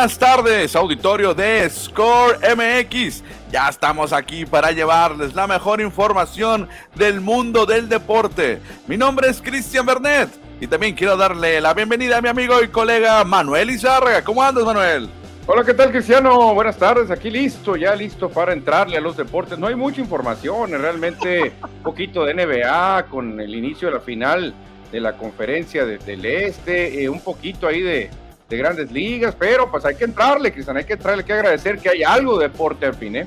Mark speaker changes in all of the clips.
Speaker 1: Buenas tardes, auditorio de Score MX. Ya estamos aquí para llevarles la mejor información del mundo del deporte. Mi nombre es Cristian Bernet y también quiero darle la bienvenida a mi amigo y colega Manuel Izárraga. ¿Cómo andas, Manuel?
Speaker 2: Hola, ¿qué tal, Cristiano? Buenas tardes. Aquí listo, ya listo para entrarle a los deportes. No hay mucha información, realmente un poquito de NBA con el inicio de la final de la conferencia del Este, eh, un poquito ahí de, de, grandes ligas, pero pues hay que entrarle, Cristian, hay que entrarle, hay que agradecer que hay algo de deporte al fin, ¿eh?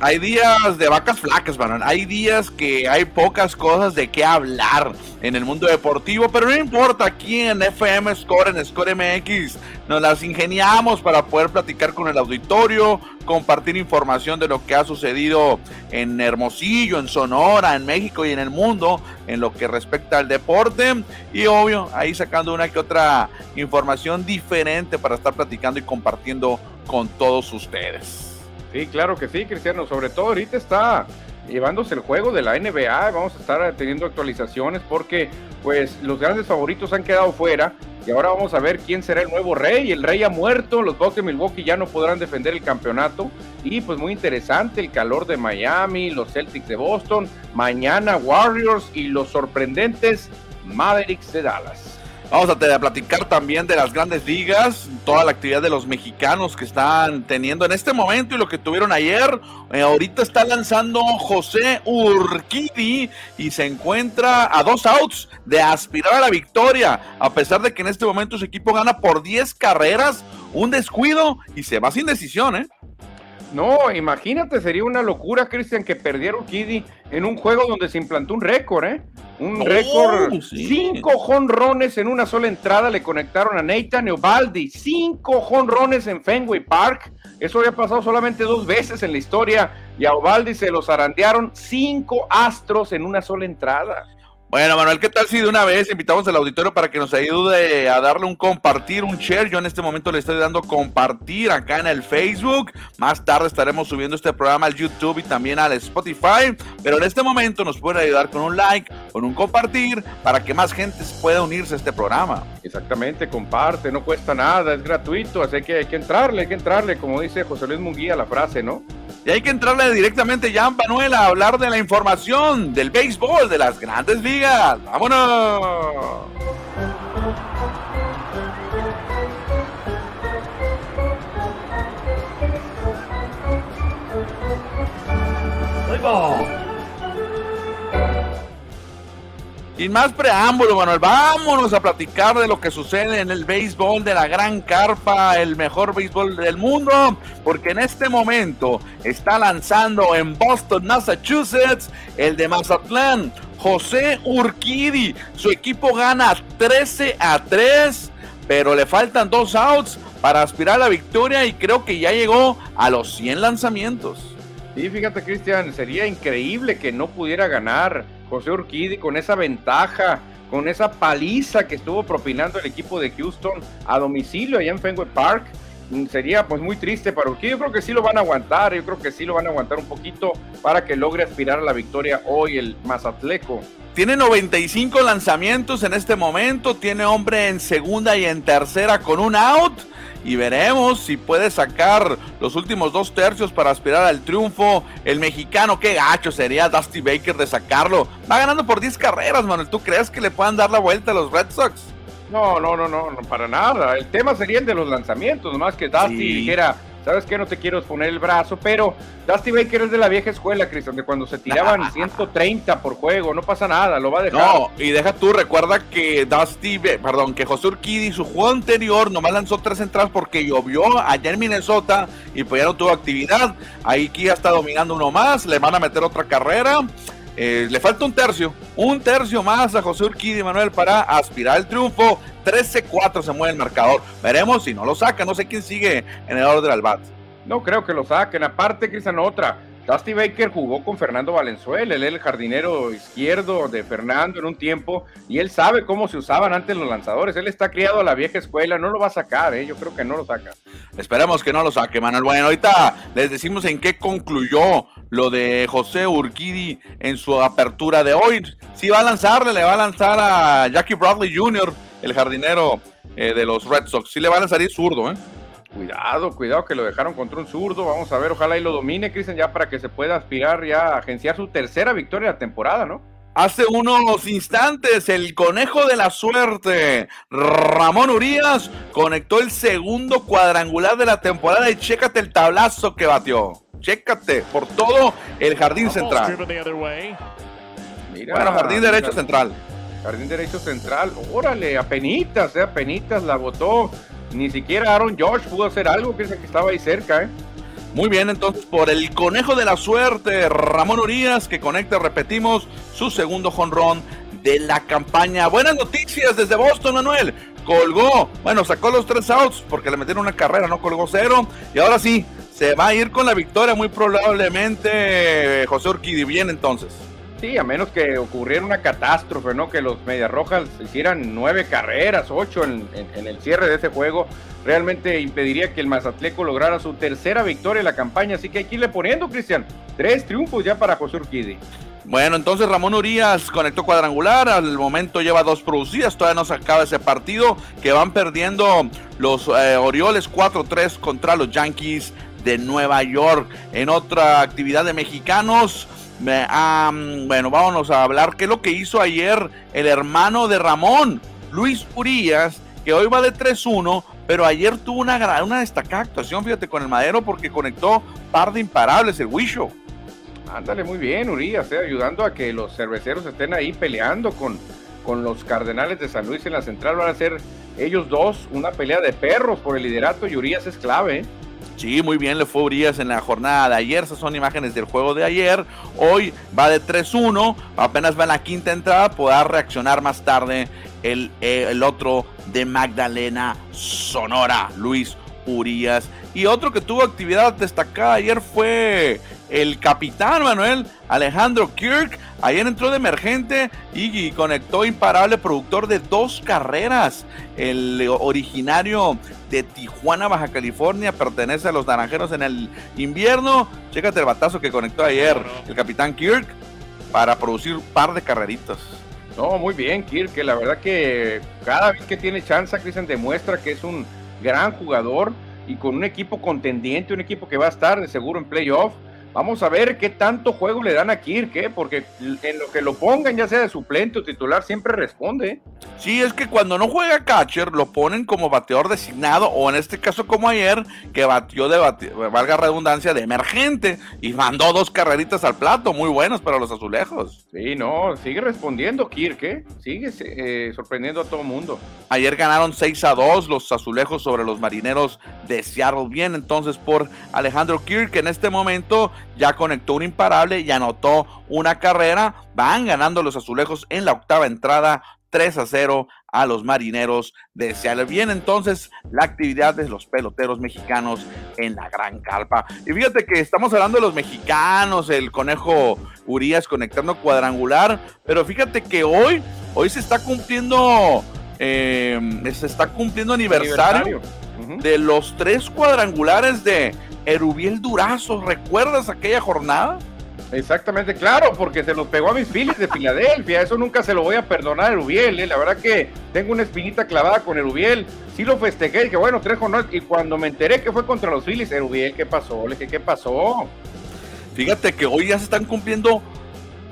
Speaker 1: Hay días de vacas flacas, Manuel. Hay días que hay pocas cosas de qué hablar en el mundo deportivo, pero no importa, aquí en FM Score, en Score MX, nos las ingeniamos para poder platicar con el auditorio, compartir información de lo que ha sucedido en Hermosillo, en Sonora, en México y en el mundo en lo que respecta al deporte y obvio ahí sacando una que otra información diferente para estar platicando y compartiendo con todos ustedes.
Speaker 2: Sí, claro que sí, Cristiano. Sobre todo ahorita está llevándose el juego de la NBA. Vamos a estar teniendo actualizaciones porque pues los grandes favoritos han quedado fuera y ahora vamos a ver quién será el nuevo rey. El rey ha muerto, los Bucks de Milwaukee ya no podrán defender el campeonato y pues muy interesante el calor de Miami, los Celtics de Boston, mañana Warriors y los sorprendentes Mavericks de Dallas.
Speaker 1: Vamos a platicar también de las grandes ligas, toda la actividad de los mexicanos que están teniendo en este momento y lo que tuvieron ayer. Eh, ahorita está lanzando José Urquidi y se encuentra a dos outs de aspirar a la victoria, a pesar de que en este momento su equipo gana por 10 carreras, un descuido y se va sin decisión, ¿eh?
Speaker 2: No, imagínate, sería una locura, Cristian, que perdiera Urquidi en un juego donde se implantó un récord, ¿eh? Un oh, récord. Cinco jonrones en una sola entrada le conectaron a Nathan Eovaldi. Cinco jonrones en Fenway Park. Eso había pasado solamente dos veces en la historia. Y a Ovaldi se los arandearon cinco astros en una sola entrada.
Speaker 1: Bueno, Manuel, ¿qué tal si de una vez invitamos al auditorio para que nos ayude a darle un compartir, un share? Yo en este momento le estoy dando compartir acá en el Facebook. Más tarde estaremos subiendo este programa al YouTube y también al Spotify. Pero en este momento nos puede ayudar con un like, con un compartir, para que más gente pueda unirse a este programa.
Speaker 2: Exactamente, comparte, no cuesta nada, es gratuito, así que hay que entrarle, hay que entrarle, como dice José Luis Munguía la frase, ¿no?
Speaker 1: Y hay que entrarle directamente ya, Manuel, a hablar de la información del béisbol, de las grandes ligas. ¡Vámonos! Sin más preámbulo, Manuel, vámonos a platicar de lo que sucede en el béisbol de la Gran Carpa, el mejor béisbol del mundo, porque en este momento está lanzando en Boston, Massachusetts, el de Mazatlán, José Urquidi. Su equipo gana 13 a 3, pero le faltan dos outs para aspirar a la victoria y creo que ya llegó a los 100 lanzamientos.
Speaker 2: Sí, fíjate, Cristian, sería increíble que no pudiera ganar José Urquidi con esa ventaja, con esa paliza que estuvo propinando el equipo de Houston a domicilio allá en Fenway Park. Mm, sería pues muy triste para Urquidi. Yo creo que sí lo van a aguantar, yo creo que sí lo van a aguantar un poquito para que logre aspirar a la victoria hoy el Mazatleco.
Speaker 1: Tiene 95 lanzamientos en este momento, tiene hombre en segunda y en tercera con un out y veremos si puede sacar los últimos dos tercios para aspirar al triunfo. El mexicano, qué gacho sería Dusty Baker de sacarlo. Va ganando por 10 carreras, Manuel. ¿Tú crees que le puedan dar la vuelta a los Red Sox?
Speaker 2: No, no, no, no, no para nada. El tema sería el de los lanzamientos, nomás que Dusty dijera, ¿sabes qué? No te quiero poner el brazo, pero Dusty Baker es de la vieja escuela, Cristian, de cuando se tiraban 130 por juego, no pasa nada, lo va a dejar. No,
Speaker 1: y deja tú, recuerda que Dusty, perdón, que José Urquidi, su juego anterior, nomás lanzó tres entradas porque llovió allá en Minnesota y pues ya no tuvo actividad. Ahí Kia está dominando uno más, le van a meter otra carrera. Eh, le falta un tercio, un tercio más a José Urquidi Manuel para aspirar al triunfo. 13-4 se mueve el marcador. Veremos si no lo saca. No sé quién sigue en el orden al bat.
Speaker 2: No creo que lo saquen. Aparte, Cristian, otra. Dusty Baker jugó con Fernando Valenzuela, él es el jardinero izquierdo de Fernando en un tiempo y él sabe cómo se usaban antes los lanzadores. Él está criado a la vieja escuela, no lo va a sacar, ¿eh? yo creo que no lo saca.
Speaker 1: Esperemos que no lo saque, Manuel. Bueno, ahorita les decimos en qué concluyó lo de José Urquidi en su apertura de hoy. Si va a lanzarle, le va a lanzar a Jackie Bradley Jr., el jardinero eh, de los Red Sox. Si le va a lanzar y es zurdo, ¿eh?
Speaker 2: Cuidado, cuidado que lo dejaron contra un zurdo. Vamos a ver, ojalá y lo domine, Cristian, ya para que se pueda aspirar ya a agenciar su tercera victoria de la temporada, ¿no?
Speaker 1: Hace unos instantes el conejo de la suerte, Ramón Urias, conectó el segundo cuadrangular de la temporada y chécate el tablazo que batió. Chécate por todo el jardín central. bueno, jardín derecho central.
Speaker 2: Jardín derecho central, órale, apenitas, eh, apenitas la votó. Ni siquiera Aaron George pudo hacer algo, que estaba ahí cerca, ¿eh?
Speaker 1: Muy bien, entonces por el conejo de la suerte, Ramón Urias, que conecta, repetimos, su segundo jonrón de la campaña. Buenas noticias desde Boston, Manuel. Colgó, bueno, sacó los tres outs porque le metieron una carrera, no colgó cero. Y ahora sí, se va a ir con la victoria muy probablemente José Urquidi. Bien, entonces.
Speaker 2: Sí, a menos que ocurriera una catástrofe, ¿no? Que los Medias Rojas hicieran nueve carreras, ocho en, en el cierre de ese juego realmente impediría que el Mazatleco lograra su tercera victoria en la campaña. Así que hay que irle poniendo, Cristian. Tres triunfos ya para José Urquidi.
Speaker 1: Bueno, entonces Ramón Urias conectó cuadrangular, al momento lleva dos producidas, todavía no se acaba ese partido, que van perdiendo los eh, Orioles 4-3 contra los Yankees de Nueva York. En otra actividad de mexicanos, bueno, vámonos a hablar qué es lo que hizo ayer el hermano de Ramón, Luis Urias, que hoy va de 3-1, pero ayer tuvo una, una destacada actuación, fíjate, con el Madero porque conectó par de imparables el Wisho.
Speaker 2: Ándale muy bien, Urias, eh, ayudando a que los cerveceros estén ahí peleando con, con los Cardenales de San Luis en la central. Van a ser ellos dos una pelea de perros por el liderato y Urias es clave. Eh.
Speaker 1: Sí, muy bien le fue Urias en la jornada de ayer. Esas son imágenes del juego de ayer. Hoy va de 3-1. Apenas va en la quinta entrada. Podrá reaccionar más tarde el, eh, el otro de Magdalena Sonora, Luis Urias. Y otro que tuvo actividad destacada ayer fue el capitán Manuel Alejandro Kirk. Ayer entró de emergente y conectó imparable productor de dos carreras. El originario de Tijuana, Baja California, pertenece a los Naranjeros en el invierno. Chécate el batazo que conectó ayer el capitán Kirk para producir un par de carreritas.
Speaker 2: No, muy bien, Kirk, que la verdad que cada vez que tiene chance, Cristian demuestra que es un gran jugador y con un equipo contendiente, un equipo que va a estar de seguro en playoff. Vamos a ver qué tanto juego le dan a Kirk, ¿eh? porque en lo que lo pongan, ya sea de suplente o titular, siempre responde.
Speaker 1: Sí, es que cuando no juega catcher, lo ponen como bateador designado, o en este caso como ayer, que batió de, valga redundancia, de emergente, y mandó dos carreritas al plato, muy buenos para los azulejos.
Speaker 2: Sí, no, sigue respondiendo Kirk, ¿eh? sigue eh, sorprendiendo a todo mundo.
Speaker 1: Ayer ganaron 6 a 2 los azulejos sobre los marineros de Seattle. Bien, entonces por Alejandro Kirk, en este momento ya conectó un imparable y anotó una carrera. Van ganando los azulejos en la octava entrada, 3 a 0 a los marineros de Seattle. Bien, entonces la actividad de los peloteros mexicanos en la Gran Calpa. Y fíjate que estamos hablando de los mexicanos, el conejo Urias conectando cuadrangular, pero fíjate que hoy, hoy se está cumpliendo, eh, se está cumpliendo aniversario, de los tres cuadrangulares de Erubiel Durazo. ¿Recuerdas aquella jornada?
Speaker 2: Exactamente, claro, porque se los pegó a mis Phillies de Filadelfia. Eso nunca se lo voy a perdonar a Erubiel. ¿eh? La verdad que tengo una espinita clavada con Erubiel. Sí lo festejé, que bueno, tres jornadas. Y cuando me enteré que fue contra los Phillies, Erubiel, ¿qué pasó? Le dije, ¿qué pasó?
Speaker 1: Fíjate que hoy ya se están cumpliendo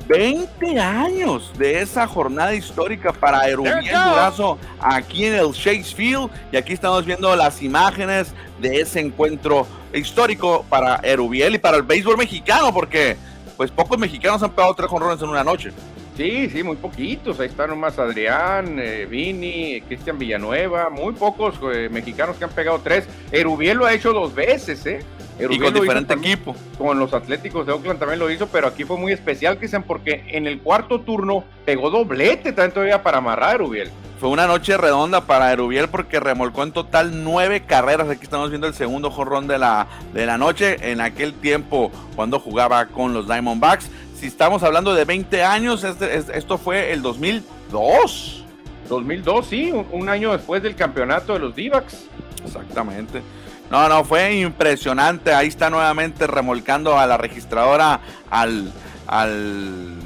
Speaker 1: 20 años de esa jornada histórica para Erubiel Durazo aquí en el Shakespeare Field. Y aquí estamos viendo las imágenes de ese encuentro histórico para Erubiel y para el béisbol mexicano, porque pues pocos mexicanos han pegado tres jonrones en una noche.
Speaker 2: Sí, sí, muy poquitos. Ahí están nomás Adrián, eh, Vini, Cristian Villanueva, muy pocos eh, mexicanos que han pegado tres. Erubiel lo ha hecho dos veces, ¿eh?
Speaker 1: y con diferente equipo.
Speaker 2: Con los Atléticos de Oakland también lo hizo, pero aquí fue muy especial, Cristian, porque en el cuarto turno pegó doblete también todavía para amarrar a Erubiel.
Speaker 1: Fue una noche redonda para Erubiel porque remolcó en total nueve carreras. Aquí estamos viendo el segundo jorrón de la, de la noche. En aquel tiempo, cuando jugaba con los Diamondbacks. Si estamos hablando de 20 años, este, esto fue el 2002.
Speaker 2: 2002, sí, un, año después del campeonato de los d
Speaker 1: Exactamente. No, no, fue impresionante. Ahí está nuevamente remolcando a la registradora al, al,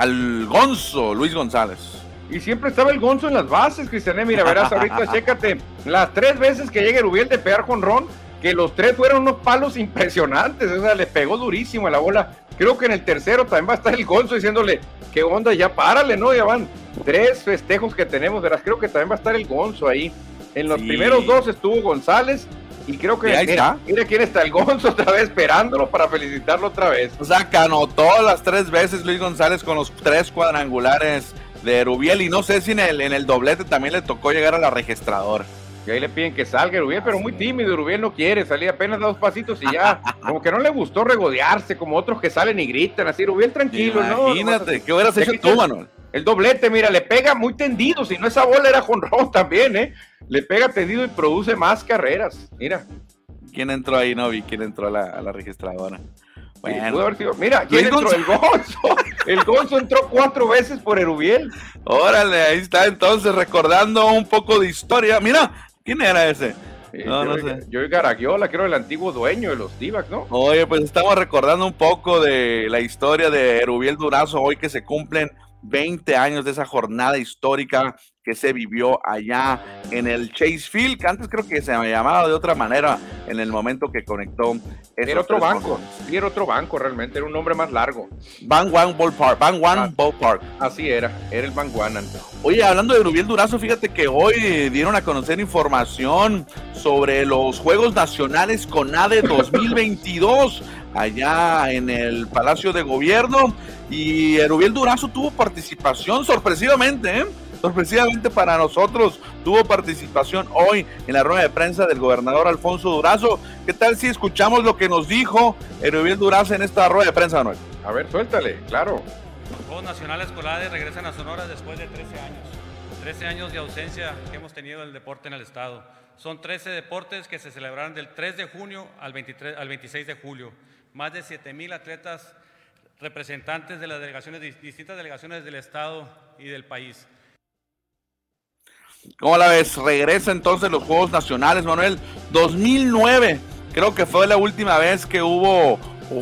Speaker 1: al Gonzo, Luis González.
Speaker 2: Y siempre estaba el Gonzo en las bases, Cristian. Mira, verás, ahorita chécate. Las tres veces que llega Erubiel de pegar con Ron, que los tres fueron unos palos impresionantes. O sea, le pegó durísimo a la bola. Creo que en el tercero también va a estar el Gonzo diciéndole, ¿qué onda? Ya párale, ¿no? Ya van tres festejos que tenemos, verás. Creo que también va a estar el Gonzo ahí. En los primeros dos estuvo González y creo que mira, mira, quién está el Gonzo otra vez esperándolo para felicitarlo otra vez.
Speaker 1: O sea, que anotó las tres veces Luis González con los tres cuadrangulares de Rubiel y no sé si en el, en el doblete también le tocó llegar a la registradora.
Speaker 2: Y ahí le piden que salga Rubiel, pero muy tímido. Rubiel no quiere salir apenas dos pasitos y ya. como que no le gustó regodearse como otros que salen y gritan así. Rubiel tranquilo,
Speaker 1: ¿no? Imagínate, ¿qué hubieras hecho tú, Manuel?
Speaker 2: El doblete, mira, le pega muy tendido. Si no, esa bola era con Ron también, ¿eh? Le pega tendido y produce más carreras. Mira.
Speaker 1: ¿Quién entró ahí, no vi quién entró a la, registradora?
Speaker 2: Bueno, mira, ¿quién entró? El Gonzo. El Gonzo entró cuatro veces por Erubiel.
Speaker 1: Órale, ahí está entonces recordando un poco de historia. Mira, ¿quién era ese?
Speaker 2: no, no sé. Yo Garagiola, creo el antiguo dueño de los Divac, ¿no?
Speaker 1: Oye, pues estamos recordando un poco de la historia de Erubiel Durazo, hoy que se cumplen 20 años de esa jornada histórica que se vivió allá en el Chase Field, que antes creo que se llamaba de otra manera en el momento que conectó.
Speaker 2: Era otro banco, era otro banco realmente, era un nombre más largo.
Speaker 1: Van One Ballpark, Van One ah, Ballpark.
Speaker 2: Así era, era el Van One.
Speaker 1: Oye, hablando de Rubiel Durazo, fíjate que hoy dieron a conocer información sobre los Juegos Nacionales CONADE 2022 allá en el Palacio de Gobierno y Rubiel Durazo tuvo participación sorpresivamente, ¿eh? Sorpresivamente para nosotros, tuvo participación hoy en la rueda de prensa del gobernador Alfonso Durazo. ¿Qué tal si escuchamos lo que nos dijo Erubiel Durazo en esta rueda de prensa, Manuel?
Speaker 2: A ver, suéltale, claro.
Speaker 3: Los Juegos Nacionales Colades regresan a Sonora después de 13 años. 13 años de ausencia que hemos tenido del deporte en el estado. Son 13 deportes que se celebrarán del 3 de junio al, 23, al 26 de julio. Más de 7 mil atletas representantes de las delegaciones, distintas delegaciones del estado y del país.
Speaker 1: ¿Cómo la ves? Regresa entonces los Juegos Nacionales, Manuel. 2009, creo que fue la última vez que hubo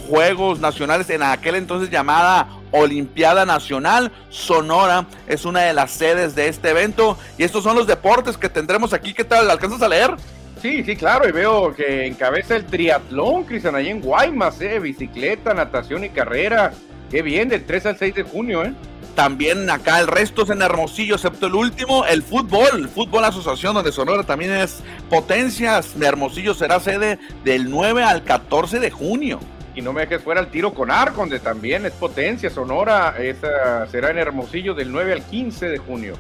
Speaker 1: Juegos Nacionales en aquel entonces llamada Olimpiada Nacional. Sonora es una de las sedes de este evento. Y estos son los deportes que tendremos aquí. ¿Qué tal? ¿Alcanzas a leer?
Speaker 2: Sí, sí, claro, y veo que encabeza el triatlón, Cristian, ahí en Guaymas, ¿eh? Bicicleta, natación y carrera. Qué bien, del 3 al 6 de junio, ¿eh?
Speaker 1: También acá el resto es en Hermosillo, excepto el último, el fútbol, el fútbol asociación, donde Sonora también es potencias. De Hermosillo será sede del 9 al 14 de junio.
Speaker 2: Y no me dejes fuera el tiro con arco, donde también es potencia. Sonora esa será en Hermosillo del 9 al 15 de junio.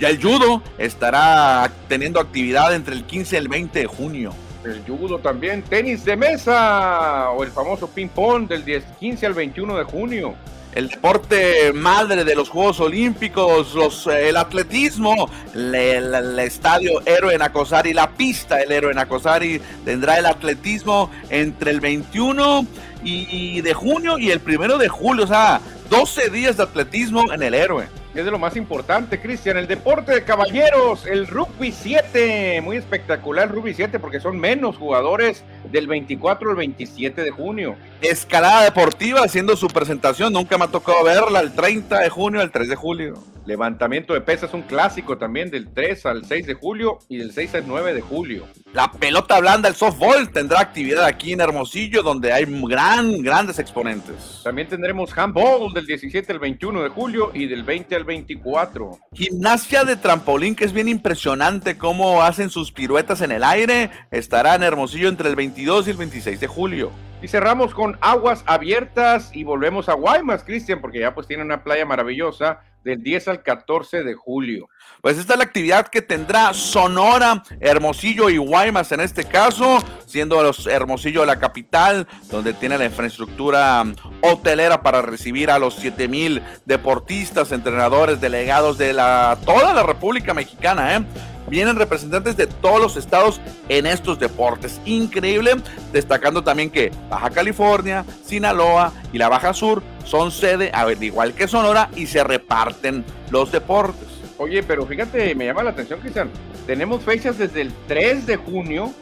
Speaker 1: Ya el judo estará teniendo actividad entre el 15 y el 20 de junio.
Speaker 2: El judo también, tenis de mesa o el famoso ping-pong del 10, 15 al 21 de junio
Speaker 1: el deporte madre de los Juegos Olímpicos, los, eh, el atletismo, el, estadio Héroe Nacosari, la pista del Héroe Nacosari tendrá el atletismo entre el 21 y, de junio y el primero de julio, o sea, 12 días de atletismo en el Héroe
Speaker 2: es de lo más importante, Cristian. El deporte de caballeros, el rugby 7. Muy espectacular el rugby 7 porque son menos jugadores del 24 al 27 de junio.
Speaker 1: Escalada deportiva haciendo su presentación. Nunca me ha tocado verla el 30 de junio al 3 de julio.
Speaker 2: Levantamiento de pesas, un clásico también del 3 al 6 de julio y del 6 al 9 de julio.
Speaker 1: La pelota blanda, el softball, tendrá actividad aquí en Hermosillo, donde hay gran, grandes exponentes.
Speaker 2: También tendremos handball del 17 al 21 de julio y del 20 al 24.
Speaker 1: Gimnasia de trampolín, que es bien impresionante cómo hacen sus piruetas en el aire, estará en Hermosillo entre el 22 y el 26 de julio.
Speaker 2: Y cerramos con aguas abiertas y volvemos a Guaymas, Cristian, porque ya pues tiene una playa maravillosa del 10 al 14 de julio.
Speaker 1: Pues esta es la actividad que tendrá Sonora, Hermosillo y Guaymas en este caso, siendo los Hermosillo la capital, donde tiene la infraestructura hotelera para recibir a los 7 mil deportistas, entrenadores, delegados de la, toda la República Mexicana, ¿eh? Vienen representantes de todos los estados en estos deportes. Increíble, destacando también que Baja California, Sinaloa y la Baja Sur son sede, a ver, igual que Sonora, y se reparten los deportes.
Speaker 2: Oye, pero fíjate, me llama la atención, Cristian. Tenemos fechas desde el 3 de junio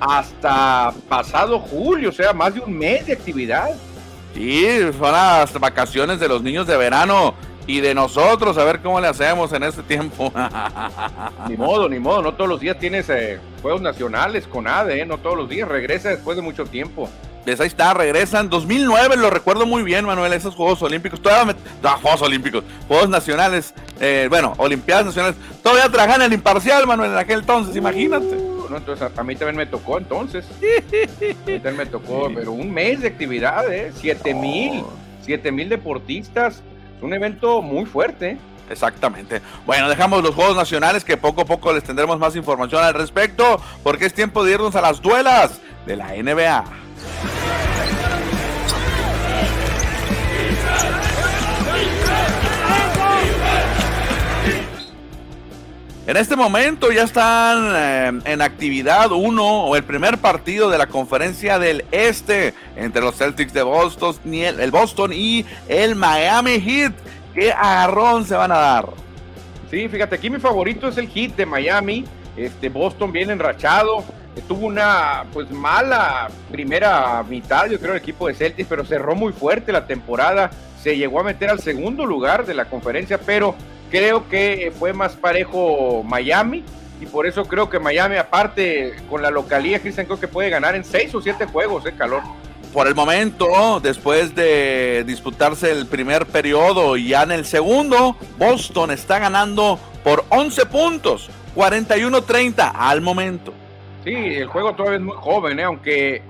Speaker 2: hasta pasado julio, o sea, más de un mes de actividad.
Speaker 1: Sí, son las vacaciones de los niños de verano y de nosotros a ver cómo le hacemos en este tiempo.
Speaker 2: ni modo, ni modo, no todos los días tienes eh, juegos nacionales con ADE, ¿eh? no todos los días, regresa después de mucho tiempo.
Speaker 1: Pues ahí está, regresan. 2009, lo recuerdo muy bien, Manuel, esos Juegos Olímpicos. Todavía me... Juegos Olímpicos, Juegos Nacionales, eh, bueno, Olimpiadas Nacionales. Todavía trabajan el imparcial, Manuel, en aquel entonces, imagínate.
Speaker 2: Uh, no, entonces a, mí también me tocó entonces. a mí también me tocó, pero un mes de actividad, ¿eh? Siete mil, siete mil deportistas. Un evento muy fuerte.
Speaker 1: Exactamente. Bueno, dejamos los Juegos Nacionales que poco a poco les tendremos más información al respecto, porque es tiempo de irnos a las duelas de la NBA. En este momento ya están eh, en actividad uno o el primer partido de la conferencia del Este entre los Celtics de Boston, el Boston y el Miami Heat. ¿Qué agarrón se van a dar?
Speaker 2: Sí, fíjate, aquí mi favorito es el Heat de Miami. Este Boston bien enrachado. Tuvo una pues mala primera mitad, yo creo, el equipo de Celtics, pero cerró muy fuerte la temporada. Se llegó a meter al segundo lugar de la conferencia, pero Creo que fue más parejo Miami y por eso creo que Miami, aparte con la localía, Cristian, creo que puede ganar en seis o siete juegos, ¿eh? calor.
Speaker 1: Por el momento, después de disputarse el primer periodo y ya en el segundo, Boston está ganando por 11 puntos, 41-30 al momento.
Speaker 2: Sí, el juego todavía es muy joven, ¿eh? aunque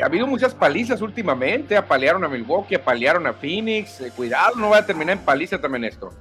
Speaker 2: ha habido muchas palizas últimamente. Apalearon a Milwaukee, apalearon a Phoenix. Eh, cuidado, no va a terminar en paliza también esto.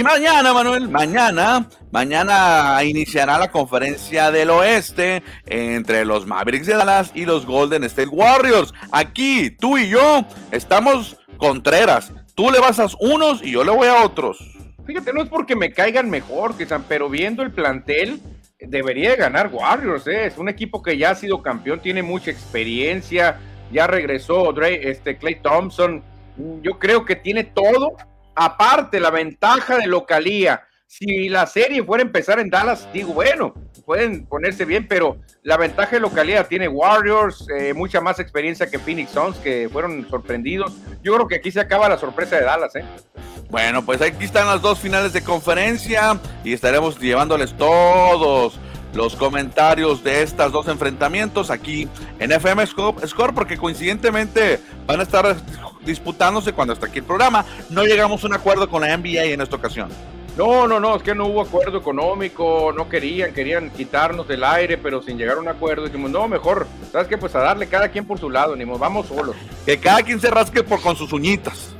Speaker 1: Y mañana, Manuel, mañana, mañana iniciará la conferencia del oeste entre los Mavericks de Dallas y los Golden State Warriors. Aquí, tú y yo, estamos contreras. Tú le vas a unos y yo le voy a otros.
Speaker 2: Fíjate, no es porque me caigan mejor, pero viendo el plantel, debería ganar Warriors. ¿eh? Es un equipo que ya ha sido campeón, tiene mucha experiencia, ya regresó Dre, este, Clay Thompson. Yo creo que tiene todo Aparte, la ventaja de localía. Si la serie fuera a empezar en Dallas, digo, bueno, pueden ponerse bien, pero la ventaja de localidad tiene Warriors, eh, mucha más experiencia que Phoenix Suns, que fueron sorprendidos. Yo creo que aquí se acaba la sorpresa de Dallas, ¿eh?
Speaker 1: Bueno, pues aquí están las dos finales de conferencia y estaremos llevándoles todos los comentarios de estos dos enfrentamientos aquí en FM Score, porque coincidentemente van a estar disputándose cuando está aquí el programa. No llegamos a un acuerdo con la NBA en esta ocasión.
Speaker 2: No, no, no, es que no hubo acuerdo económico, no querían, querían quitarnos del aire, pero sin llegar a un acuerdo. Dijimos, no, mejor, ¿sabes qué? Pues a darle cada quien por su lado, ni vamos solos.
Speaker 1: Que cada quien se rasque por con sus uñitas.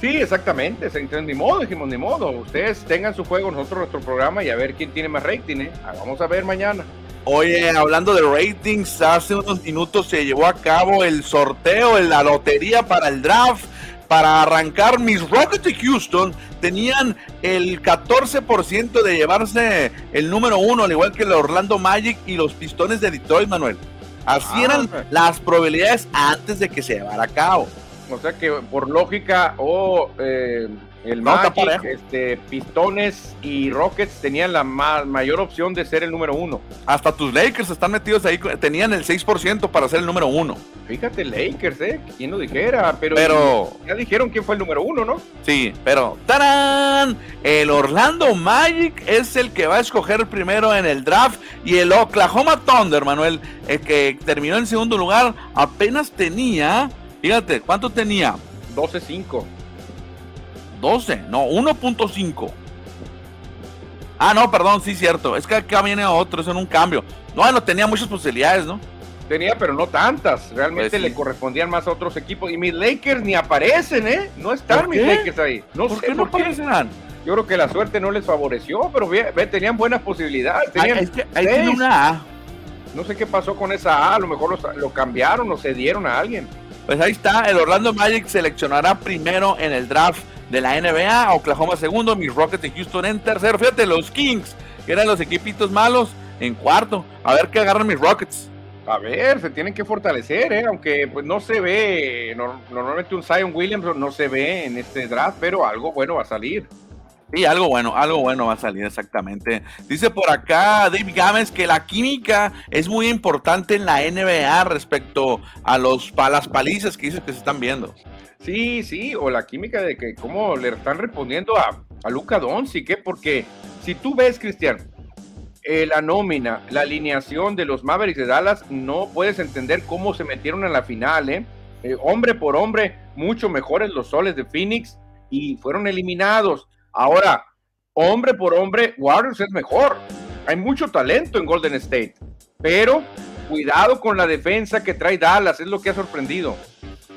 Speaker 2: Sí, exactamente, se ni modo, dijimos, ni modo. Ustedes tengan su juego, nosotros nuestro programa y a ver quién tiene más rating, ¿eh? Ah, vamos a ver mañana.
Speaker 1: Oye, hablando de ratings, hace unos minutos se llevó a cabo el sorteo la lotería para el draft. Para arrancar, mis Rockets de Houston tenían el 14% de llevarse el número uno, al igual que el Orlando Magic y los Pistones de Detroit, Manuel. Así ah, eran las probabilidades antes de que se llevara a cabo.
Speaker 2: O sea que por lógica o eh, el Magic, este, Pistones y Rockets tenían la mayor opción de ser el número uno.
Speaker 1: Hasta tus Lakers están metidos ahí, tenían el 6% para ser el número uno.
Speaker 2: Fíjate, Lakers, ¿eh? ¿Quién lo dijera? Pero,
Speaker 1: pero
Speaker 2: ya dijeron quién fue el número uno, ¿no?
Speaker 1: Sí, pero ¡tarán! El Orlando Magic es el que va a escoger primero en el draft y el Oklahoma Thunder, Manuel, el que terminó en segundo lugar, apenas tenía Fíjate, ¿cuánto tenía?
Speaker 2: 12.5.
Speaker 1: 12, no, 1.5. Ah, no, perdón, sí, cierto. Es que acá viene otro, eso en un cambio. No, bueno, tenía muchas posibilidades, ¿no?
Speaker 2: Tenía, pero no tantas. Realmente pues le correspondían más a otros equipos. Y mis Lakers ni aparecen, ¿eh? No están mis Lakers ahí. No
Speaker 1: ¿Por qué no aparecen?
Speaker 2: Yo creo que la suerte no les favoreció, pero ve, tenían buenas posibilidades. Tenían
Speaker 1: es que ahí tiene una A.
Speaker 2: No sé qué pasó con esa A. A lo mejor lo, lo cambiaron o cedieron a alguien.
Speaker 1: Pues ahí está, el Orlando Magic seleccionará primero en el draft de la NBA, Oklahoma segundo, mis Rockets de Houston en tercero. Fíjate, los Kings, que eran los equipitos malos, en cuarto. A ver qué agarran mis Rockets.
Speaker 2: A ver, se tienen que fortalecer, ¿eh? aunque pues no se ve, normalmente un Zion Williams no se ve en este draft, pero algo bueno va a salir.
Speaker 1: Sí, algo bueno, algo bueno va a salir exactamente. Dice por acá David Gámez que la química es muy importante en la NBA respecto a los a las palizas que dice que se están viendo.
Speaker 2: Sí, sí, o la química de que cómo le están respondiendo a, a Luca Doncic, ¿eh? porque si tú ves, Cristian, eh, la nómina, la alineación de los Mavericks de Dallas, no puedes entender cómo se metieron en la final, ¿eh? ¿eh? hombre por hombre, mucho mejores los soles de Phoenix y fueron eliminados. Ahora, hombre por hombre, Warriors es mejor. Hay mucho talento en Golden State, pero cuidado con la defensa que trae Dallas, es lo que ha sorprendido.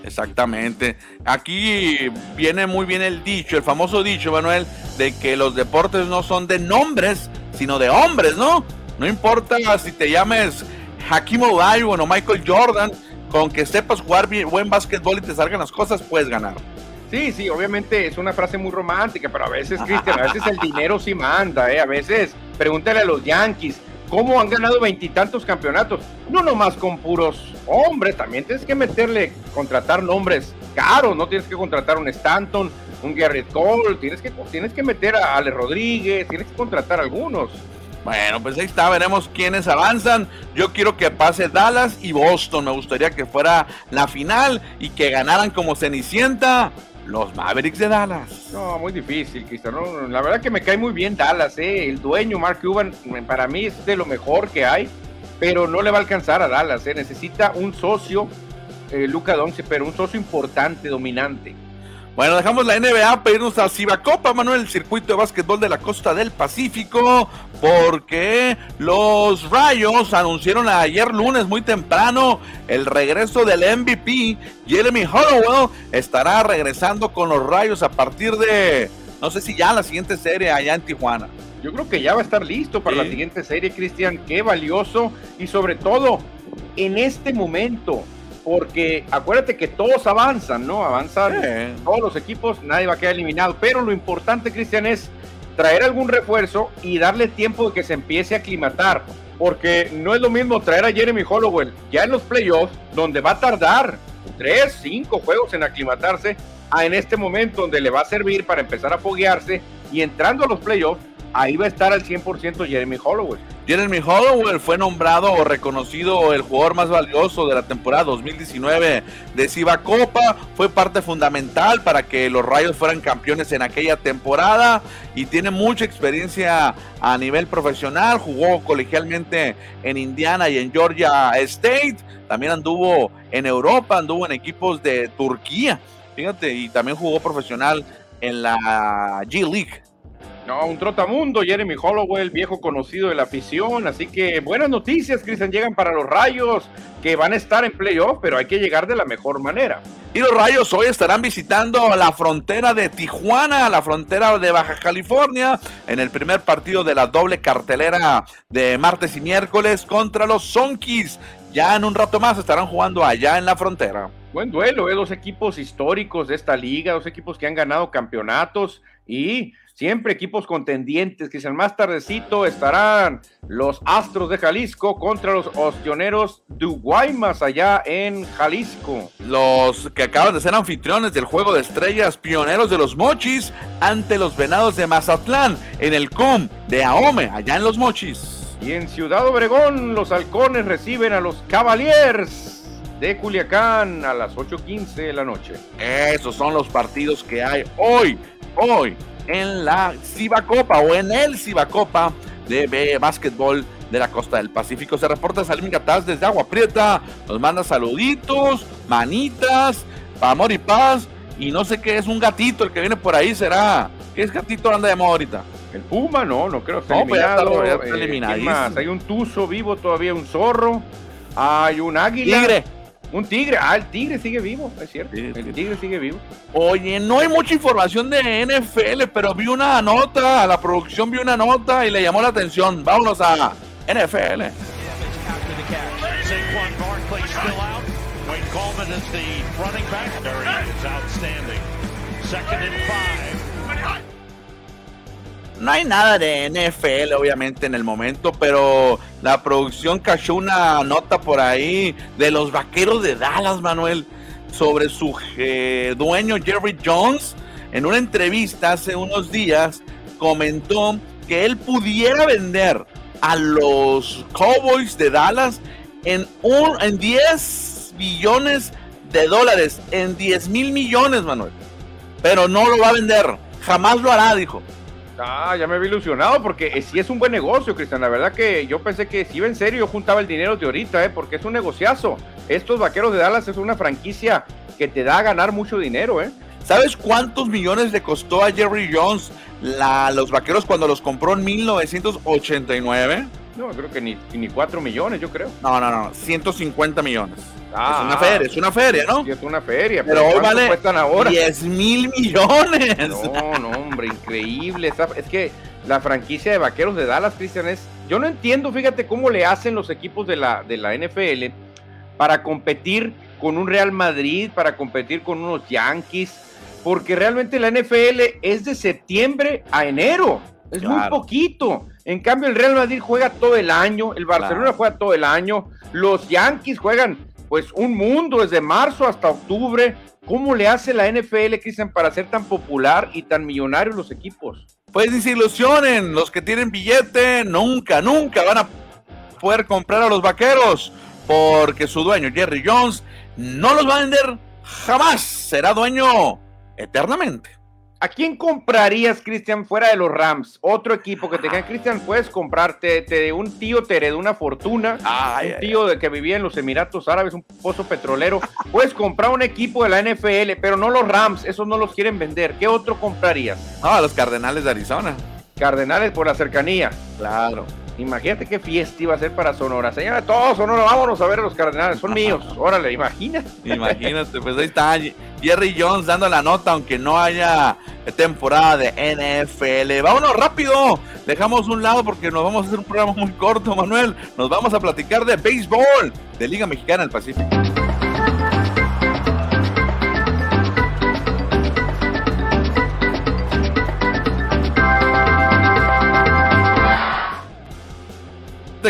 Speaker 1: Exactamente. Aquí viene muy bien el dicho, el famoso dicho, Manuel, de que los deportes no son de nombres, sino de hombres, ¿no? No importa si te llames Hakim Olajuwon o Michael Jordan, con que sepas jugar bien, buen básquetbol y te salgan las cosas, puedes ganar.
Speaker 2: Sí, sí, obviamente es una frase muy romántica, pero a veces, Cristian, a veces el dinero sí manda, ¿eh? A veces, pregúntale a los Yankees, ¿cómo han ganado veintitantos campeonatos? No nomás con puros hombres, también tienes que meterle, contratar nombres caros, no tienes que contratar un Stanton, un Garrett Cole, tienes que, tienes que meter a Ale Rodríguez, tienes que contratar algunos.
Speaker 1: Bueno, pues ahí está, veremos quiénes avanzan. Yo quiero que pase Dallas y Boston. Me gustaría que fuera la final y que ganaran como Cenicienta los Mavericks de Dallas.
Speaker 2: No, muy difícil, Cristiano. La verdad que me cae muy bien Dallas, ¿eh? El dueño, Mark Cuban, para mí es de lo mejor que hay, pero no le va a alcanzar a Dallas, ¿eh? Necesita un socio, eh, Luca Doncic, pero un socio importante, dominante.
Speaker 1: Bueno, dejamos la NBA para irnos a Cibacopa, Manuel, el circuito de básquetbol de la costa del Pacífico, porque los Rayos anunciaron ayer lunes muy temprano el regreso del MVP. Jeremy Hollowell estará regresando con los Rayos a partir de, no sé si ya la siguiente serie allá en Tijuana.
Speaker 2: Yo creo que ya va a estar listo para la siguiente serie, Cristian. Qué valioso y sobre todo en este momento porque acuérdate que todos avanzan, ¿no? Avanzan todos los equipos, nadie va a quedar eliminado, pero lo importante, Cristian, es traer algún refuerzo y darle tiempo de que se empiece a aclimatar, porque no es lo mismo traer a Jeremy Hollowell ya en los playoffs, donde va a tardar tres, cinco juegos en aclimatarse, a en este momento donde le va a servir para empezar a foguearse y entrando a los playoffs, ahí va a estar al 100% Jeremy Hollowell.
Speaker 1: Jeremy Hollowell fue nombrado o reconocido el jugador más valioso de la temporada 2019 de Ciba Copa. Fue parte fundamental para que los Rayos fueran campeones en aquella temporada y tiene mucha experiencia a nivel profesional. Jugó colegialmente en Indiana y en Georgia State. También anduvo en Europa, anduvo en equipos de Turquía. Fíjate, y también jugó profesional en la G League
Speaker 2: no, un trotamundo, Jeremy Holloway, viejo conocido de la afición. Así que buenas noticias, Cristian, llegan para los Rayos, que van a estar en playoff, pero hay que llegar de la mejor manera.
Speaker 1: Y los Rayos hoy estarán visitando la frontera de Tijuana, la frontera de Baja California, en el primer partido de la doble cartelera de martes y miércoles contra los Sonkis. Ya en un rato más estarán jugando allá en la frontera.
Speaker 2: Buen duelo, ¿eh? dos equipos históricos de esta liga, dos equipos que han ganado campeonatos y siempre equipos contendientes, que más tardecito estarán los Astros de Jalisco contra los Ostioneros de Guaymas allá en Jalisco.
Speaker 1: Los que acaban de ser anfitriones del Juego de Estrellas, pioneros de los Mochis, ante los Venados de Mazatlán en el COM de Ahome, allá en los Mochis.
Speaker 2: Y en Ciudad Obregón, los halcones reciben a los Cavaliers de Culiacán a las 8.15 de la noche.
Speaker 1: Esos son los partidos que hay hoy, hoy en la Cibacopa o en el Cibacopa de básquetbol de la costa del Pacífico. Se reporta Salim Gataz desde Agua Prieta, nos manda saluditos, manitas, amor y paz, y no sé qué es un gatito el que viene por ahí, será, ¿qué es gatito anda de moda ahorita?
Speaker 2: El Puma, no, no creo, está no, pues eliminado. Eh? Hay un tuzo vivo todavía, un zorro, hay un águila.
Speaker 1: Tigre.
Speaker 2: Un tigre, ah, el tigre sigue vivo, es cierto. el tigre sigue vivo.
Speaker 1: Oye, no hay mucha información de NFL, pero vi una nota, la producción vio una nota y le llamó la atención. Vámonos a NFL. Second and five. No hay nada de NFL, obviamente, en el momento, pero la producción cachó una nota por ahí de los vaqueros de Dallas, Manuel, sobre su eh, dueño Jerry Jones. En una entrevista hace unos días comentó que él pudiera vender a los Cowboys de Dallas en, un, en 10 billones de dólares en 10 mil millones, Manuel. Pero no lo va a vender. Jamás lo hará, dijo.
Speaker 2: Ah, ya me había ilusionado porque eh, sí es un buen negocio, Cristian. La verdad que yo pensé que si iba en serio, yo juntaba el dinero de ahorita, ¿eh? porque es un negociazo. Estos vaqueros de Dallas es una franquicia que te da a ganar mucho dinero, ¿eh?
Speaker 1: ¿Sabes cuántos millones le costó a Jerry Jones la, los vaqueros cuando los compró en 1989?
Speaker 2: No, creo que ni, ni 4 millones, yo creo.
Speaker 1: No, no, no, 150 millones. Ah, es una feria, es una feria, ¿no?
Speaker 2: Sí, es una feria.
Speaker 1: Pero, hoy vale cuestan ahora? 10 mil millones.
Speaker 2: No, no, hombre, increíble. Es que la franquicia de vaqueros de Dallas, Cristian, es. Yo no entiendo, fíjate cómo le hacen los equipos de la, de la NFL para competir con un Real Madrid, para competir con unos Yankees, porque realmente la NFL es de septiembre a enero. Es muy poquito. En cambio, el Real Madrid juega todo el año, el Barcelona juega todo el año, los Yankees juegan pues un mundo desde marzo hasta octubre. ¿Cómo le hace la NFL, Cristian, para ser tan popular y tan millonario los equipos?
Speaker 1: Pues desilusionen, los que tienen billete nunca, nunca van a poder comprar a los vaqueros, porque su dueño, Jerry Jones, no los va a vender jamás, será dueño eternamente.
Speaker 2: ¿A quién comprarías, Cristian, fuera de los Rams? Otro equipo que te digan, Cristian, puedes comprarte, te, un tío te heredó una fortuna, un tío de que vivía en los Emiratos Árabes, un pozo petrolero. puedes comprar un equipo de la NFL, pero no los Rams, esos no los quieren vender. ¿Qué otro comprarías?
Speaker 1: Ah, los Cardenales de Arizona.
Speaker 2: Cardenales por la cercanía.
Speaker 1: Claro.
Speaker 2: Imagínate qué fiesta iba a ser para Sonora. Señora, todos Sonora, vámonos a ver a los Cardenales, son míos. Órale, imagínate.
Speaker 1: Imagínate, pues ahí está Jerry Jones dando la nota, aunque no haya temporada de NFL. Vámonos rápido. Dejamos un lado porque nos vamos a hacer un programa muy corto, Manuel. Nos vamos a platicar de béisbol de Liga Mexicana del Pacífico.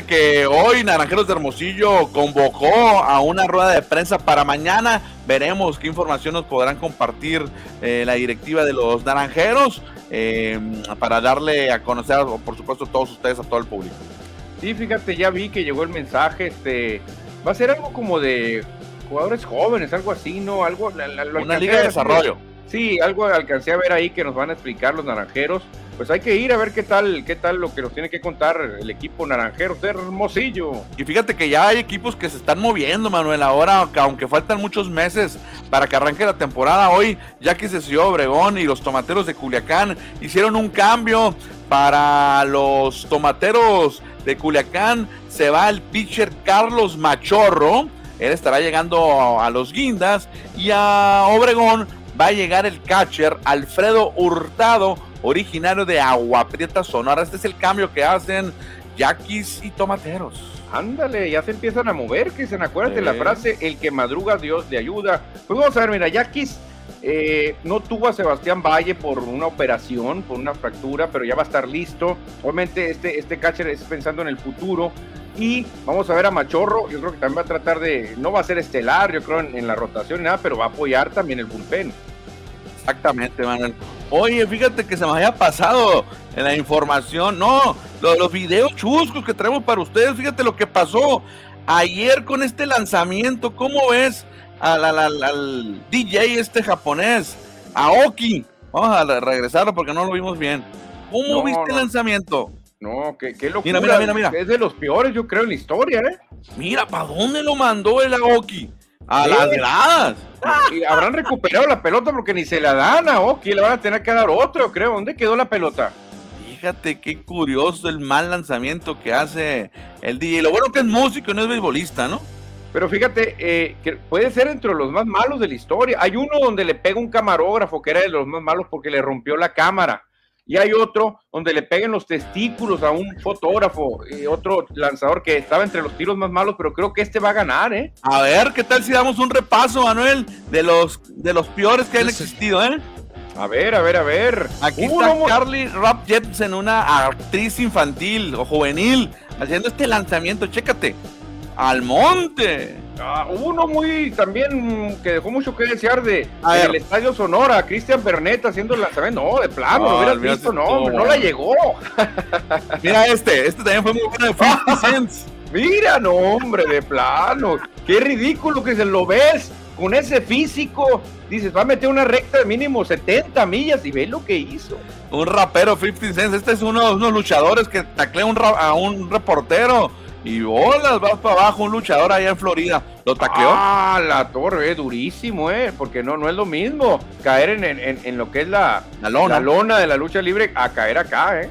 Speaker 1: Que hoy Naranjeros de Hermosillo convocó a una rueda de prensa para mañana. Veremos qué información nos podrán compartir eh, la directiva de los Naranjeros eh, para darle a conocer, por supuesto, a todos ustedes, a todo el público.
Speaker 2: Sí, fíjate, ya vi que llegó el mensaje. Este va a ser algo como de jugadores jóvenes, algo así, ¿no? Algo.
Speaker 1: una liga de desarrollo.
Speaker 2: Sí, algo alcancé a ver ahí que nos van a explicar los Naranjeros pues hay que ir a ver qué tal, qué tal lo que nos tiene que contar el equipo naranjero de Hermosillo.
Speaker 1: Y fíjate que ya hay equipos que se están moviendo, Manuel. Ahora, aunque faltan muchos meses para que arranque la temporada, hoy ya que se siguió Obregón y los tomateros de Culiacán hicieron un cambio para los tomateros de Culiacán. Se va el pitcher Carlos Machorro. Él estará llegando a los guindas. Y a Obregón va a llegar el catcher Alfredo Hurtado originario de Agua Prieta, Sonora. Este es el cambio que hacen yaquis y tomateros.
Speaker 2: Ándale, ya se empiezan a mover, que se acuérdate la frase, el que madruga Dios le ayuda. Pues vamos a ver, mira, Yaquis eh, no tuvo a Sebastián Valle por una operación, por una fractura, pero ya va a estar listo. Obviamente este, este catcher es pensando en el futuro. Y vamos a ver a Machorro, yo creo que también va a tratar de, no va a ser estelar, yo creo, en, en la rotación y nada, pero va a apoyar también el bullpen.
Speaker 1: Exactamente, Manuel. Oye, fíjate que se me había pasado en la información. No, los, videos chuscos que traemos para ustedes. Fíjate lo que pasó ayer con este lanzamiento. ¿Cómo ves al, al, DJ este japonés, Aoki? Vamos a regresarlo porque no lo vimos bien. ¿Cómo viste el lanzamiento?
Speaker 2: No, qué, qué locura. Mira, mira, mira, Es de los peores, yo creo, en la historia, ¿eh?
Speaker 1: Mira, ¿para dónde lo mandó el Aoki? A las gradas.
Speaker 2: Y habrán recuperado la pelota porque ni se la dan a Oki, le van a tener que dar otro, creo. ¿Dónde quedó la pelota?
Speaker 1: Fíjate qué curioso el mal lanzamiento que hace el DJ. Lo bueno que es músico, no es beisbolista, ¿no?
Speaker 2: Pero fíjate, eh, que puede ser entre los más malos de la historia. Hay uno donde le pega un camarógrafo que era de los más malos porque le rompió la cámara y hay otro donde le peguen los testículos a un fotógrafo y otro lanzador que estaba entre los tiros más malos, pero creo que este va a ganar, ¿eh?
Speaker 1: A ver, ¿qué tal si damos un repaso, Manuel, de los, de los peores que han existido, eh?
Speaker 2: A ver, a ver, a ver.
Speaker 1: Aquí está Carly Rob Jepsen, una actriz infantil o juvenil, haciendo este lanzamiento. Chécate. Al monte.
Speaker 2: Ah, uno muy también que dejó mucho que desear de el Estadio Sonora, Cristian Bernet haciendo el lanzamiento. No, de plano, no, hubieras visto, no, no la llegó.
Speaker 1: Mira este, este también fue muy bueno de 50
Speaker 2: Mira, no, hombre, de plano. Qué ridículo que se lo ves con ese físico, dices, va a meter una recta de mínimo 70 millas y ve lo que hizo.
Speaker 1: Un rapero 50 Cent, este es uno de unos luchadores que taclea un a un reportero y bolas, vas para abajo un luchador allá en Florida. ¿Lo tacleó?
Speaker 2: Ah, la torre, es durísimo, eh, porque no, no es lo mismo caer en, en, en lo que es la,
Speaker 1: la, lona.
Speaker 2: la lona de la lucha libre a caer acá, eh.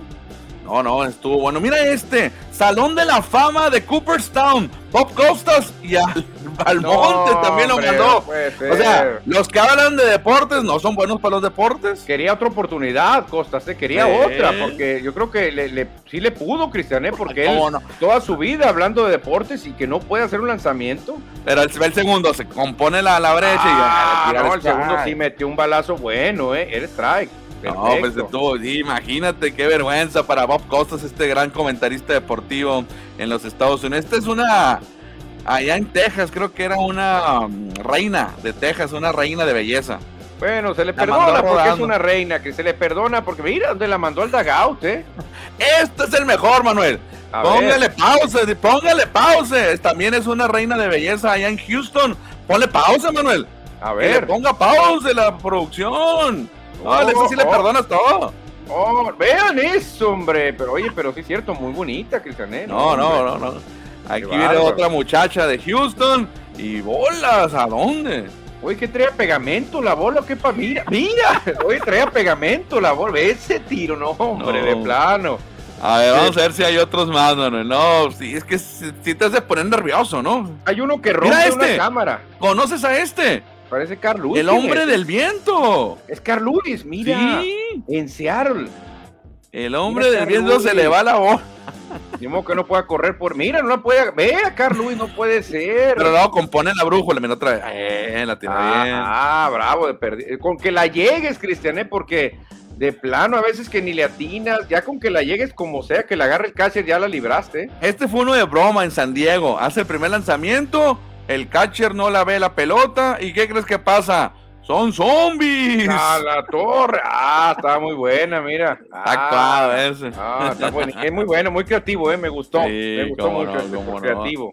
Speaker 1: No, no, estuvo bueno. Mira este, Salón de la Fama de Cooperstown, Bob Costas y al, Almonte también lo mandó. o sea, los que hablan de deportes no son buenos para los deportes.
Speaker 2: Quería otra oportunidad, Costas, se quería otra, porque yo creo que le, sí le pudo, Cristian, ¿eh? porque él toda su vida hablando de deportes y que no puede hacer un lanzamiento.
Speaker 1: Pero el, el segundo se compone la, la brecha y
Speaker 2: ya. Ah, no, el segundo sí metió un balazo bueno, ¿eh? Era strike.
Speaker 1: No, pues de todo, imagínate qué vergüenza para Bob Costas, este gran comentarista deportivo en los Estados Unidos. Esta es una, allá en Texas, creo que era una um, reina de Texas, una reina de belleza.
Speaker 2: Bueno, se le perdona porque es una reina, que se le perdona porque mira dónde la mandó el Dagout, ¿eh?
Speaker 1: Este es el mejor, Manuel. póngale pausa, póngale pausa. También es una reina de belleza allá en Houston. Ponle pausa, Manuel. A ver. ponga pausa la producción. No, oh, sí le oh. perdonas todo.
Speaker 2: Oh, vean eso, hombre. Pero oye, pero sí es cierto, muy bonita, Cristian. ¿eh?
Speaker 1: No, no, no, no. Aquí viene otra muchacha de Houston. Y bolas, ¿a dónde?
Speaker 2: Oye, que trae pegamento la bola, qué pa, mira, mira, oye, trae pegamento la bola, ese tiro, no, hombre, de plano.
Speaker 1: A ver, vamos a ver si hay otros más, Manuel. No, sí, es que si, te hace poner nervioso, ¿no?
Speaker 2: Hay uno que rompe
Speaker 1: este.
Speaker 2: una cámara.
Speaker 1: ¿Conoces a este?
Speaker 2: Parece Carl Lewis.
Speaker 1: El hombre del viento.
Speaker 2: Es Carl Lewis, mira. Sí. En Seattle.
Speaker 1: El hombre del viento se le va la voz.
Speaker 2: Ni que no pueda correr por. Mira, no la puede. Ve a Carl Lewis, no puede ser.
Speaker 1: Pero no, compone la brújula, me otra vez. Eh, la tiene
Speaker 2: ah,
Speaker 1: bien.
Speaker 2: Ah, bravo, de perdido. Con que la llegues, Cristian, ¿eh? porque de plano, a veces que ni le atinas, ya con que la llegues como sea, que la agarre el catcher, ya la libraste.
Speaker 1: Este fue uno de broma en San Diego. Hace el primer lanzamiento el catcher no la ve la pelota y ¿qué crees que pasa? Son zombies.
Speaker 2: A la torre. Ah, está muy buena, mira.
Speaker 1: actuado ah, ese.
Speaker 2: Ah, está bueno. Es muy bueno, muy creativo, eh. Me gustó. me gustó mucho. No, creativo.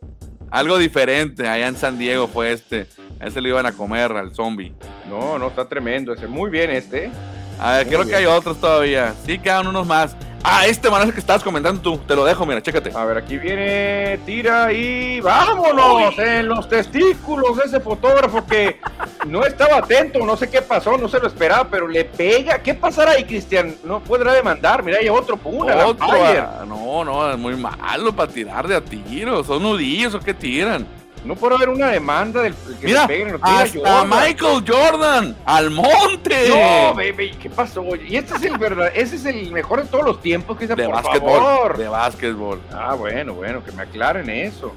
Speaker 1: Algo diferente allá en San Diego fue este. A ese lo iban a comer al zombie.
Speaker 2: No, no, está tremendo ese. Muy bien este.
Speaker 1: A ver, creo que hay otros todavía. Sí, quedan unos más. Ah, este man que estabas comentando tú. Te lo dejo, mira, chécate.
Speaker 2: A ver, aquí viene, tira y vámonos en los testículos de ese fotógrafo que no estaba atento, no sé qué pasó, no se lo esperaba, pero le pega. ¿Qué pasará ahí, Cristian? No podrá demandar. Mira, hay otro puna.
Speaker 1: Otro, ah, no, no, es muy malo para tirar de a tiros. Son nudillos o que tiran.
Speaker 2: No puede haber una demanda del
Speaker 1: que Mira, peguen, hasta Michael Jordan al monte.
Speaker 2: No, baby, ¿qué pasó? Y este es el verdad, ese es el mejor de todos los tiempos que se
Speaker 1: de básquetbol, de básquetbol.
Speaker 2: Ah, bueno, bueno, que me aclaren eso.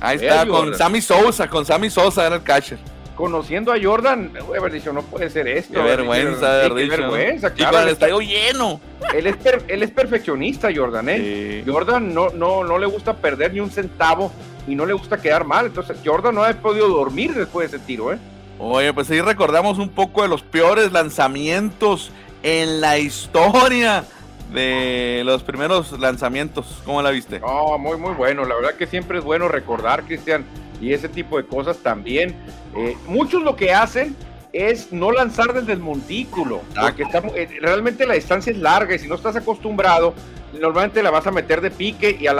Speaker 1: Ahí está con Sammy Sosa, con Sammy Sosa era el catcher.
Speaker 2: Conociendo a Jordan, haber dicho, no puede ser esto.
Speaker 1: Qué vergüenza,
Speaker 2: Qué vergüenza, claro.
Speaker 1: el estadio lleno.
Speaker 2: Él es, él es perfeccionista, Jordan, ¿eh? Jordan no, no, no le gusta perder ni un centavo y no le gusta quedar mal. Entonces Jordan no ha podido dormir después de ese tiro, ¿eh?
Speaker 1: Oye, pues ahí recordamos un poco de los peores lanzamientos en la historia de los primeros lanzamientos. ¿Cómo la viste?
Speaker 2: Oh, muy, muy bueno. La verdad que siempre es bueno recordar, Cristian, y ese tipo de cosas también. Eh, muchos lo que hacen es no lanzar desde el montículo, porque eh, realmente la distancia es larga y si no estás acostumbrado, normalmente la vas a meter de pique y al,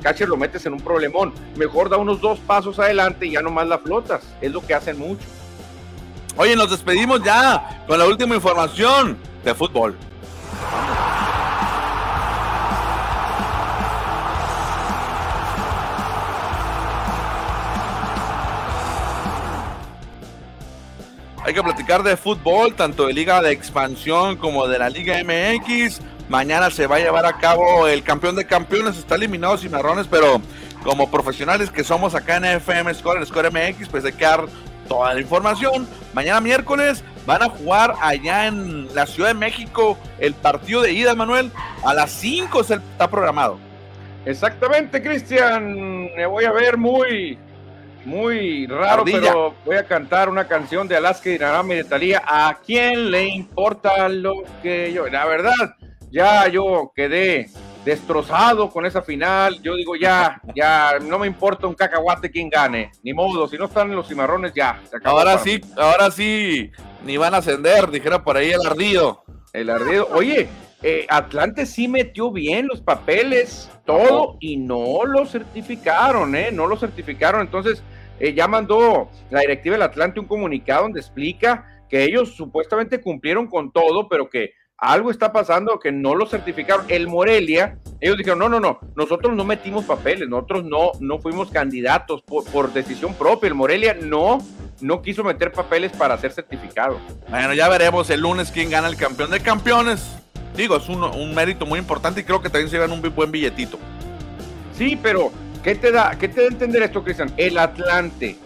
Speaker 2: catcher lo metes en un problemón. Mejor da unos dos pasos adelante y ya nomás la flotas. Es lo que hacen mucho.
Speaker 1: Oye, nos despedimos ya con la última información de fútbol. Hay que platicar de fútbol, tanto de Liga de Expansión como de la Liga MX. Mañana se va a llevar a cabo el campeón de campeones, está eliminado Cimarrones, pero como profesionales que somos acá en FM Score, en Score MX, pues hay que dar toda la información. Mañana miércoles van a jugar allá en la Ciudad de México el partido de ida, Manuel. A las 5 está programado.
Speaker 2: Exactamente, Cristian. Me voy a ver muy, muy raro, pero voy a cantar una canción de Alaska y Narame de Talía. ¿A quién le importa lo que yo? La verdad, ya yo quedé destrozado con esa final. Yo digo, ya, ya, no me importa un cacahuate quién gane. Ni modo, si no están los cimarrones, ya.
Speaker 1: ahora sí, ahora sí, ni van a ascender, dijera por ahí el ardido.
Speaker 2: El ardido. Oye, eh, Atlante sí metió bien los papeles, todo, y no lo certificaron, ¿eh? No lo certificaron. Entonces, eh, ya mandó la directiva del Atlante un comunicado donde explica que ellos supuestamente cumplieron con todo, pero que algo está pasando que no lo certificaron. El Morelia, ellos dijeron, no, no, no, nosotros no metimos papeles, nosotros no, no fuimos candidatos por, decisión propia. El Morelia no, no quiso meter papeles para ser certificado.
Speaker 1: Bueno, ya veremos el lunes quién gana el campeón de campeones. Digo, es un, un mérito muy importante y creo que también se gana un buen billetito.
Speaker 2: Sí, pero ¿qué te da, qué te da a entender esto, Cristian? El Atlante.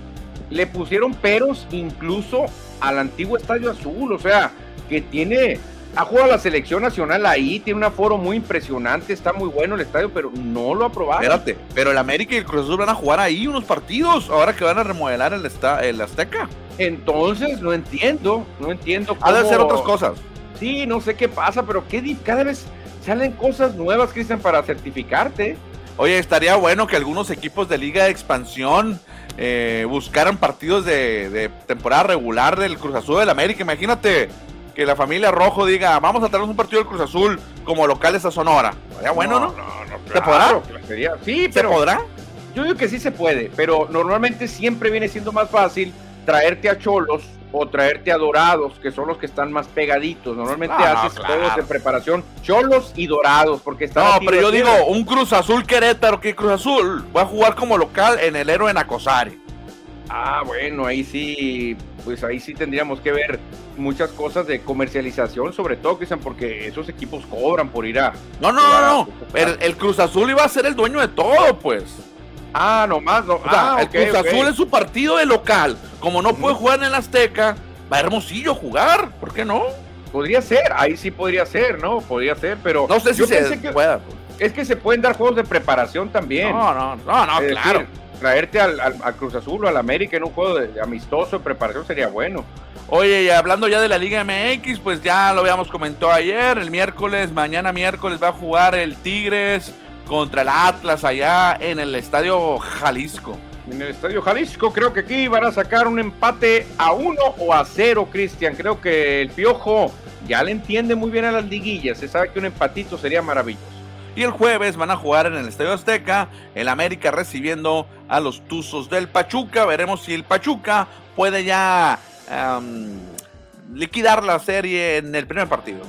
Speaker 2: Le pusieron peros incluso al antiguo Estadio Azul, o sea, que tiene ha jugado la selección nacional ahí, tiene un aforo muy impresionante, está muy bueno el estadio, pero no lo aprobaron.
Speaker 1: Espérate, pero el América y el Cruz Azul van a jugar ahí unos partidos, ahora que van a remodelar el, el Azteca.
Speaker 2: Entonces, no entiendo, no entiendo
Speaker 1: cómo... Ha de ser otras cosas.
Speaker 2: Sí, no sé qué pasa, pero qué cada vez salen cosas nuevas, Cristian, para certificarte.
Speaker 1: Oye, estaría bueno que algunos equipos de Liga de Expansión eh, buscaran partidos de, de temporada regular del Cruz Azul del América. Imagínate, que la familia Rojo diga, vamos a tener un partido del Cruz Azul como locales a Sonora. Sería bueno, ¿no?
Speaker 2: ¿Se podrá? sí,
Speaker 1: pero, ¿Se podrá?
Speaker 2: Yo digo que sí se puede, pero normalmente siempre viene siendo más fácil traerte a Cholos o traerte a Dorados, que son los que están más pegaditos. Normalmente haces juegos de preparación Cholos y Dorados, porque están.
Speaker 1: No, pero yo digo, un Cruz Azul Querétaro, que Cruz Azul va a jugar como local en el héroe Acosari.
Speaker 2: Ah, bueno, ahí sí, pues ahí sí tendríamos que ver muchas cosas de comercialización, sobre todo, Cristian, porque esos equipos cobran por ir a.
Speaker 1: No, no, no, no. El, Cruz Azul iba a ser el dueño de todo, pues.
Speaker 2: Ah, nomás, no.
Speaker 1: ah, el Cruz Azul es su partido de local. Como no puede jugar en el Azteca, va a Hermosillo jugar. ¿Por qué no?
Speaker 2: Podría ser, ahí sí podría ser, ¿no? Podría ser, pero.
Speaker 1: No sé si se pueda.
Speaker 2: Es que se pueden dar juegos de preparación también.
Speaker 1: No, no, no, no, claro
Speaker 2: traerte al, Cruz Azul o al América en un juego de, amistoso de preparación sería bueno.
Speaker 1: Oye, y hablando ya de la Liga MX, pues ya lo habíamos comentado ayer, el miércoles, mañana miércoles va a jugar el Tigres contra el Atlas allá en el Estadio Jalisco.
Speaker 2: En el Estadio Jalisco, creo que aquí van a sacar un empate a uno o a cero, Cristian. Creo que el Piojo ya le entiende muy bien a las liguillas. Se sabe que un empatito sería maravilloso.
Speaker 1: Y el jueves van a jugar en el Estadio Azteca, el América recibiendo a los Tuzos del Pachuca. Veremos si el Pachuca puede ya liquidar la serie en el primer partido.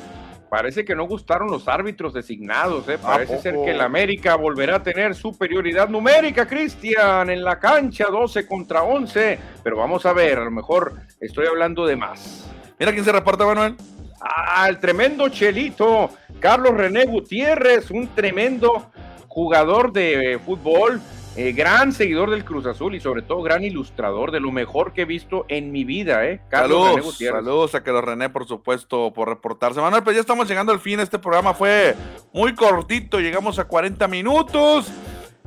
Speaker 2: Parece que no gustaron los árbitros designados, ¿eh? parece ser que el América volverá a tener superioridad numérica, Cristian, en la cancha 12 contra 11, pero vamos a ver, a lo mejor estoy hablando de más.
Speaker 1: Mira quién se reporta, Manuel.
Speaker 2: Ah, el tremendo Chelito, Carlos René Gutiérrez, un tremendo jugador de fútbol, eh, gran seguidor del Cruz Azul y sobre todo gran ilustrador de lo mejor que he visto en mi vida, ¿eh?
Speaker 1: Carlos saludos, René Gutiérrez. Saludos a Carlos René, por supuesto, por reportarse. Manuel, pues ya estamos llegando al fin. Este programa fue muy cortito, llegamos a 40 minutos.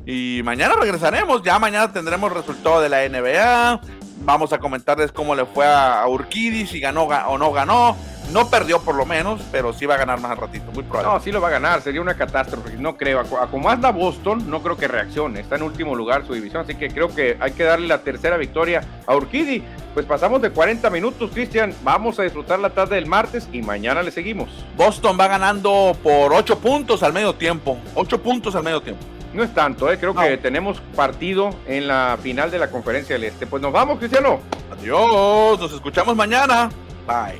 Speaker 1: Y mañana regresaremos, ya mañana tendremos resultado de la NBA. Vamos a comentarles cómo le fue a Urquidi, si ganó o no ganó. No perdió por lo menos, pero sí va a ganar más al ratito, muy probable.
Speaker 2: No, sí lo va a ganar, sería una catástrofe, no creo. A como anda Boston, no creo que reaccione. Está en último lugar su división, así que creo que hay que darle la tercera victoria a Urquidi. Pues pasamos de 40 minutos, Cristian. Vamos a disfrutar la tarde del martes y mañana le seguimos.
Speaker 1: Boston va ganando por 8 puntos al medio tiempo. 8 puntos al medio tiempo.
Speaker 2: No es tanto, eh. creo que tenemos partido en la final de la Conferencia del Este. Pues nos vamos, Cristiano.
Speaker 1: Adiós, nos escuchamos mañana. Bye.